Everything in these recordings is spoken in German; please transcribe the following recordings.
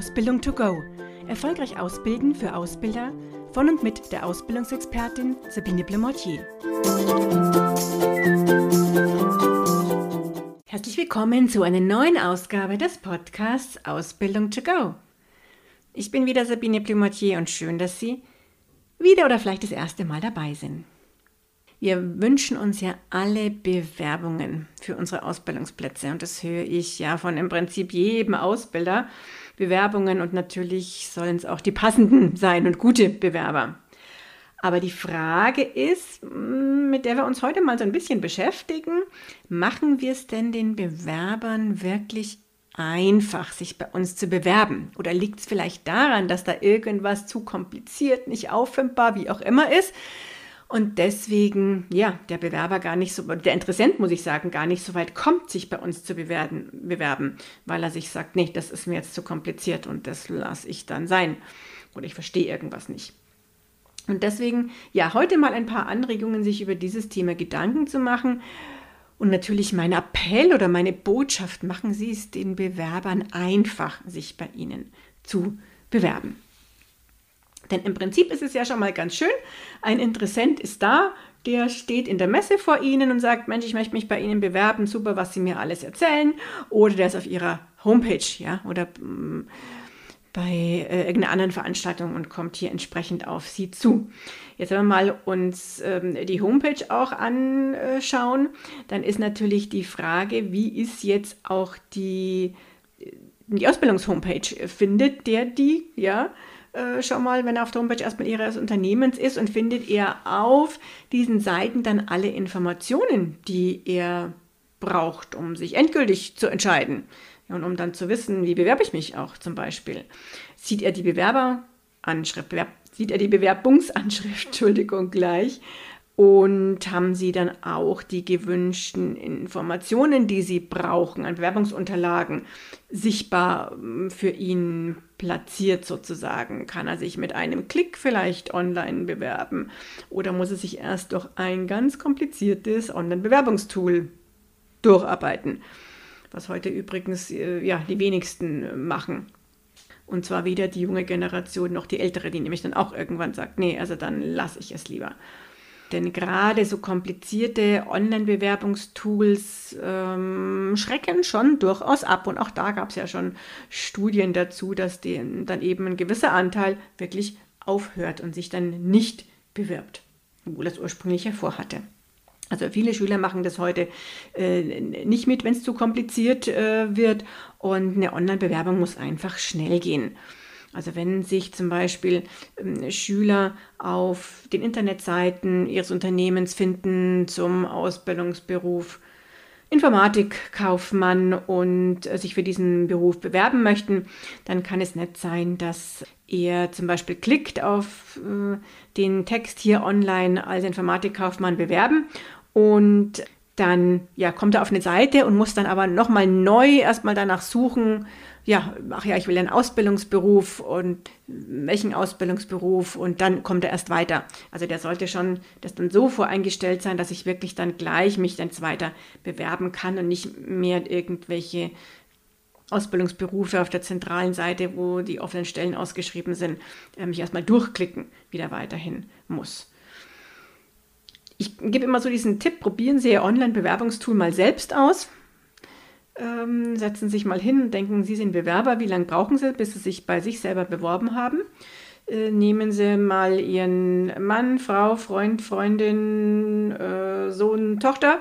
Ausbildung to go. Erfolgreich ausbilden für Ausbilder von und mit der Ausbildungsexpertin Sabine Blemortier. Herzlich willkommen zu einer neuen Ausgabe des Podcasts Ausbildung to go. Ich bin wieder Sabine Blemortier und schön, dass Sie wieder oder vielleicht das erste Mal dabei sind. Wir wünschen uns ja alle Bewerbungen für unsere Ausbildungsplätze und das höre ich ja von im Prinzip jedem Ausbilder. Bewerbungen und natürlich sollen es auch die passenden sein und gute Bewerber. Aber die Frage ist, mm, mit der wir uns heute mal so ein bisschen beschäftigen, machen wir es denn den Bewerbern wirklich einfach, sich bei uns zu bewerben? Oder liegt es vielleicht daran, dass da irgendwas zu kompliziert, nicht auffindbar, wie auch immer ist? Und deswegen, ja, der Bewerber gar nicht so, der Interessent, muss ich sagen, gar nicht so weit kommt, sich bei uns zu bewerben, bewerben weil er sich sagt, nee, das ist mir jetzt zu kompliziert und das lasse ich dann sein. Oder ich verstehe irgendwas nicht. Und deswegen, ja, heute mal ein paar Anregungen, sich über dieses Thema Gedanken zu machen. Und natürlich mein Appell oder meine Botschaft, machen Sie es den Bewerbern einfach, sich bei Ihnen zu bewerben. Denn im Prinzip ist es ja schon mal ganz schön, ein Interessent ist da, der steht in der Messe vor Ihnen und sagt, Mensch, ich möchte mich bei Ihnen bewerben, super, was Sie mir alles erzählen. Oder der ist auf Ihrer Homepage, ja, oder mm, bei äh, irgendeiner anderen Veranstaltung und kommt hier entsprechend auf Sie zu. Jetzt wenn wir mal uns ähm, die Homepage auch anschauen, dann ist natürlich die Frage, wie ist jetzt auch die, die Ausbildungshomepage? Findet der die, ja? Äh, schon mal, wenn er auf der Homepage erstmal Ihres Unternehmens ist und findet er auf diesen Seiten dann alle Informationen, die er braucht, um sich endgültig zu entscheiden. und um dann zu wissen, wie bewerbe ich mich auch zum Beispiel. Sieht er die Bewerberanschrift, Bewerb, sieht er die Bewerbungsanschrift, Entschuldigung, gleich, und haben Sie dann auch die gewünschten Informationen, die Sie brauchen an Bewerbungsunterlagen, sichtbar ähm, für ihn platziert sozusagen? Kann er sich mit einem Klick vielleicht online bewerben oder muss er sich erst durch ein ganz kompliziertes Online-Bewerbungstool durcharbeiten? Was heute übrigens äh, ja, die wenigsten machen. Und zwar weder die junge Generation noch die ältere, die nämlich dann auch irgendwann sagt, nee, also dann lasse ich es lieber. Denn gerade so komplizierte Online-Bewerbungstools ähm, schrecken schon durchaus ab. Und auch da gab es ja schon Studien dazu, dass den, dann eben ein gewisser Anteil wirklich aufhört und sich dann nicht bewirbt, obwohl es ursprünglich hervorhatte. Also viele Schüler machen das heute äh, nicht mit, wenn es zu kompliziert äh, wird. Und eine Online-Bewerbung muss einfach schnell gehen. Also wenn sich zum Beispiel ähm, Schüler auf den Internetseiten ihres Unternehmens finden zum Ausbildungsberuf Informatikkaufmann und äh, sich für diesen Beruf bewerben möchten, dann kann es nett sein, dass er zum Beispiel klickt auf äh, den Text hier online als Informatikkaufmann bewerben und dann ja, kommt er auf eine Seite und muss dann aber nochmal neu erstmal danach suchen, ja, ach ja, ich will einen Ausbildungsberuf und welchen Ausbildungsberuf und dann kommt er erst weiter. Also der sollte schon das dann so voreingestellt sein, dass ich wirklich dann gleich mich dann weiter bewerben kann und nicht mehr irgendwelche Ausbildungsberufe auf der zentralen Seite, wo die offenen Stellen ausgeschrieben sind, äh, mich erstmal durchklicken, wieder weiterhin muss. Ich gebe immer so diesen Tipp, probieren Sie Ihr Online-Bewerbungstool mal selbst aus ähm, setzen sich mal hin und denken, Sie sind Bewerber, wie lange brauchen Sie, bis Sie sich bei sich selber beworben haben? Äh, nehmen Sie mal Ihren Mann, Frau, Freund, Freundin, äh, Sohn, Tochter,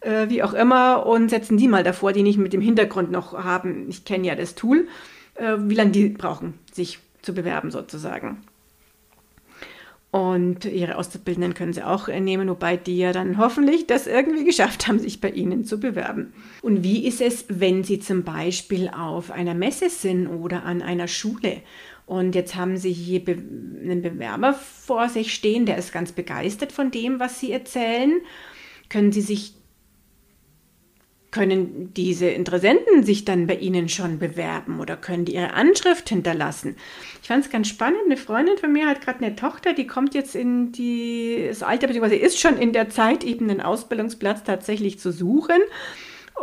äh, wie auch immer, und setzen die mal davor, die nicht mit dem Hintergrund noch haben. Ich kenne ja das Tool, äh, wie lange die brauchen, sich zu bewerben sozusagen. Und ihre Auszubildenden können sie auch nehmen, wobei die ja dann hoffentlich das irgendwie geschafft haben, sich bei ihnen zu bewerben. Und wie ist es, wenn sie zum Beispiel auf einer Messe sind oder an einer Schule? Und jetzt haben sie hier einen Bewerber vor sich stehen, der ist ganz begeistert von dem, was sie erzählen. Können sie sich können diese Interessenten sich dann bei Ihnen schon bewerben oder können die ihre Anschrift hinterlassen? Ich fand es ganz spannend. Eine Freundin von mir hat gerade eine Tochter, die kommt jetzt in die, das Alter, beziehungsweise ist schon in der Zeit, eben einen Ausbildungsplatz tatsächlich zu suchen.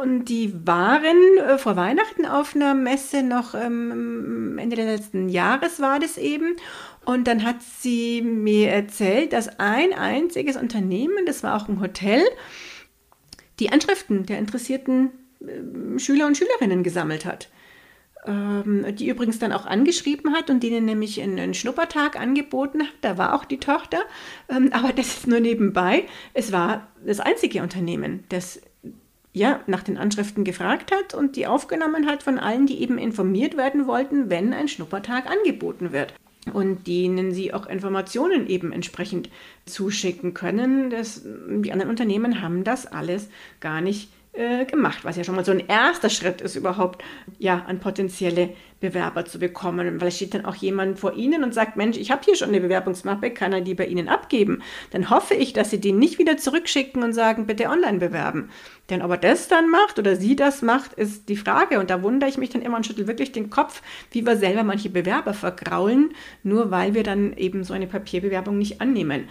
Und die waren äh, vor Weihnachten auf einer Messe noch ähm, Ende des letzten Jahres war das eben. Und dann hat sie mir erzählt, dass ein einziges Unternehmen, das war auch ein Hotel, die Anschriften der interessierten äh, Schüler und Schülerinnen gesammelt hat. Ähm, die übrigens dann auch angeschrieben hat und denen nämlich einen, Schnuppertag angeboten hat. Da war auch die Tochter. Ähm, aber das ist nur nebenbei. Es war das einzige Unternehmen, das ja, nach den Anschriften gefragt hat und die aufgenommen hat von allen, die eben informiert werden wollten, wenn ein Schnuppertag angeboten wird. Und denen sie auch Informationen eben entsprechend zuschicken können. Das, die anderen Unternehmen haben das alles gar nicht äh, gemacht, was ja schon mal so ein erster Schritt ist, überhaupt ja an potenzielle Bewerber zu bekommen. Und vielleicht steht dann auch jemand vor Ihnen und sagt, Mensch, ich habe hier schon eine Bewerbungsmappe, kann er die bei Ihnen abgeben? Dann hoffe ich, dass Sie die nicht wieder zurückschicken und sagen, bitte online bewerben. Denn ob er das dann macht oder sie das macht, ist die Frage. Und da wundere ich mich dann immer und schüttel wirklich den Kopf, wie wir selber manche Bewerber vergraulen, nur weil wir dann eben so eine Papierbewerbung nicht annehmen.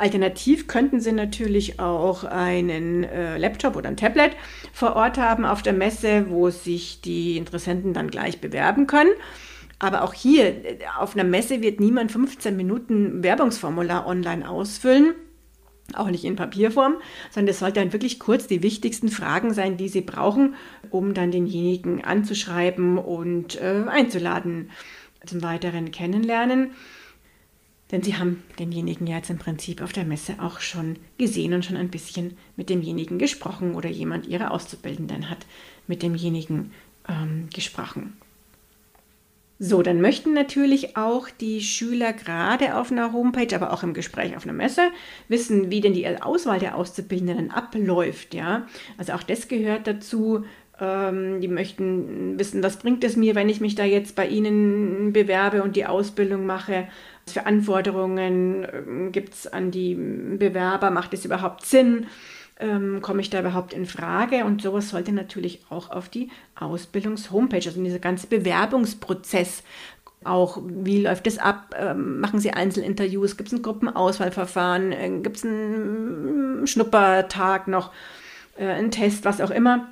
Alternativ könnten Sie natürlich auch einen äh, Laptop oder ein Tablet vor Ort haben auf der Messe, wo sich die Interessenten dann gleich bewerben können. Aber auch hier äh, auf einer Messe wird niemand 15 Minuten Werbungsformular online ausfüllen. Auch nicht in Papierform, sondern es sollte dann wirklich kurz die wichtigsten Fragen sein, die Sie brauchen, um dann denjenigen anzuschreiben und äh, einzuladen zum weiteren Kennenlernen. Denn sie haben denjenigen ja jetzt im Prinzip auf der Messe auch schon gesehen und schon ein bisschen mit demjenigen gesprochen oder jemand ihrer Auszubildenden hat mit demjenigen ähm, gesprochen. So, dann möchten natürlich auch die Schüler gerade auf einer Homepage, aber auch im Gespräch auf einer Messe wissen, wie denn die Auswahl der Auszubildenden abläuft. Ja, also auch das gehört dazu. Ähm, die möchten wissen, was bringt es mir, wenn ich mich da jetzt bei Ihnen bewerbe und die Ausbildung mache was für Anforderungen ähm, gibt es an die Bewerber? Macht es überhaupt Sinn? Ähm, komme ich da überhaupt in Frage? Und sowas sollte natürlich auch auf die Ausbildungs-Homepage, also dieser ganze Bewerbungsprozess auch, wie läuft es ab? Machen Sie Einzelinterviews? Gibt es ein Gruppenauswahlverfahren? Äh, Gibt es einen Schnuppertag noch? Äh, einen Test, was auch immer?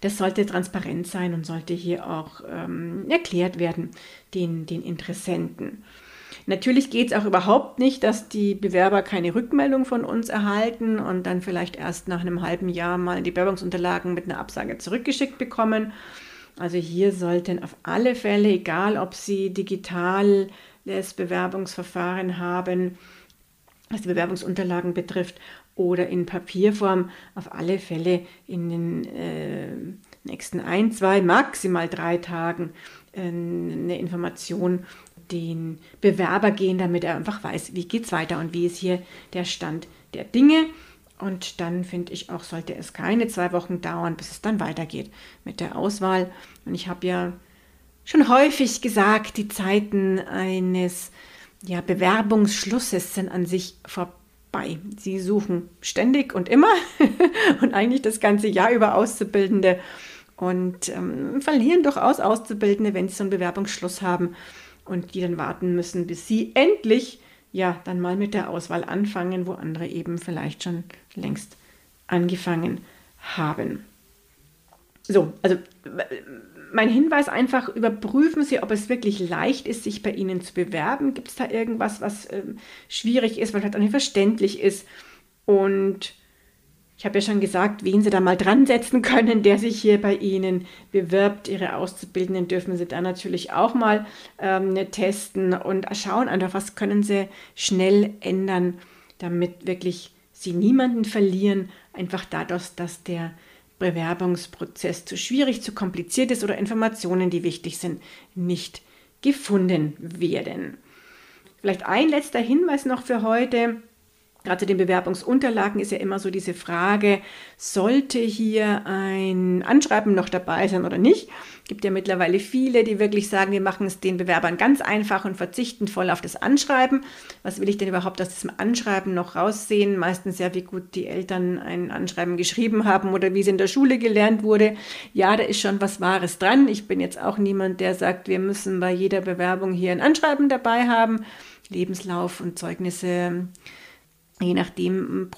Das sollte transparent sein und sollte hier auch ähm, erklärt werden den, den Interessenten. Natürlich geht es auch überhaupt nicht, dass die Bewerber keine Rückmeldung von uns erhalten und dann vielleicht erst nach einem halben Jahr mal die Bewerbungsunterlagen mit einer Absage zurückgeschickt bekommen. Also hier sollten auf alle Fälle, egal ob Sie digital das Bewerbungsverfahren haben, was die Bewerbungsunterlagen betrifft, oder in Papierform, auf alle Fälle in den äh, nächsten ein, zwei, maximal drei Tagen äh, eine Information den Bewerber gehen, damit er einfach weiß, wie geht es weiter und wie ist hier der Stand der Dinge. Und dann finde ich auch, sollte es keine zwei Wochen dauern, bis es dann weitergeht mit der Auswahl. Und ich habe ja schon häufig gesagt, die Zeiten eines ja, Bewerbungsschlusses sind an sich vorbei. Sie suchen ständig und immer und eigentlich das ganze Jahr über Auszubildende und ähm, verlieren durchaus Auszubildende, wenn sie so einen Bewerbungsschluss haben und die dann warten müssen, bis sie endlich ja dann mal mit der Auswahl anfangen, wo andere eben vielleicht schon längst angefangen haben. So, also mein Hinweis einfach, überprüfen Sie, ob es wirklich leicht ist, sich bei Ihnen zu bewerben. Gibt es da irgendwas, was äh, schwierig ist, was halt auch nicht verständlich ist? Und ich habe ja schon gesagt, wen Sie da mal dran setzen können, der sich hier bei Ihnen bewirbt. Ihre Auszubildenden dürfen Sie da natürlich auch mal ähm, testen und schauen einfach, was können Sie schnell ändern, damit wirklich Sie niemanden verlieren, einfach dadurch, dass der Bewerbungsprozess zu schwierig, zu kompliziert ist oder Informationen, die wichtig sind, nicht gefunden werden. Vielleicht ein letzter Hinweis noch für heute. Gerade zu den Bewerbungsunterlagen ist ja immer so diese Frage, sollte hier ein Anschreiben noch dabei sein oder nicht? Es gibt ja mittlerweile viele, die wirklich sagen, wir machen es den Bewerbern ganz einfach und verzichten voll auf das Anschreiben. Was will ich denn überhaupt aus diesem Anschreiben noch raussehen? Meistens ja, wie gut die Eltern ein Anschreiben geschrieben haben oder wie es in der Schule gelernt wurde. Ja, da ist schon was Wahres dran. Ich bin jetzt auch niemand, der sagt, wir müssen bei jeder Bewerbung hier ein Anschreiben dabei haben. Lebenslauf und Zeugnisse je nachdem,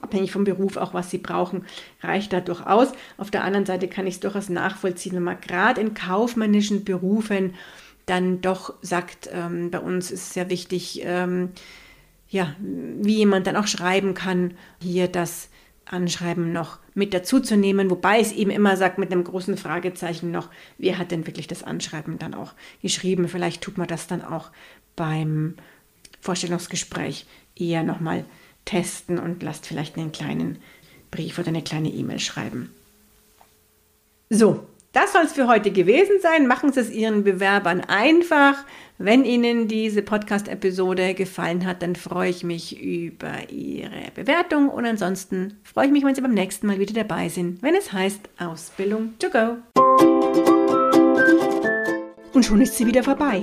abhängig vom Beruf auch, was sie brauchen, reicht da durchaus. Auf der anderen Seite kann ich es durchaus nachvollziehen, wenn man gerade in kaufmännischen Berufen dann doch sagt, ähm, bei uns ist es sehr wichtig, ähm, ja, wie jemand dann auch schreiben kann, hier das Anschreiben noch mit dazuzunehmen, wobei es eben immer sagt mit einem großen Fragezeichen noch, wer hat denn wirklich das Anschreiben dann auch geschrieben? Vielleicht tut man das dann auch beim Vorstellungsgespräch eher nochmal testen und lasst vielleicht einen kleinen Brief oder eine kleine E-Mail schreiben. So, das soll es für heute gewesen sein. Machen Sie es Ihren Bewerbern einfach. Wenn Ihnen diese Podcast-Episode gefallen hat, dann freue ich mich über Ihre Bewertung und ansonsten freue ich mich, wenn Sie beim nächsten Mal wieder dabei sind, wenn es heißt Ausbildung to go. Und schon ist sie wieder vorbei.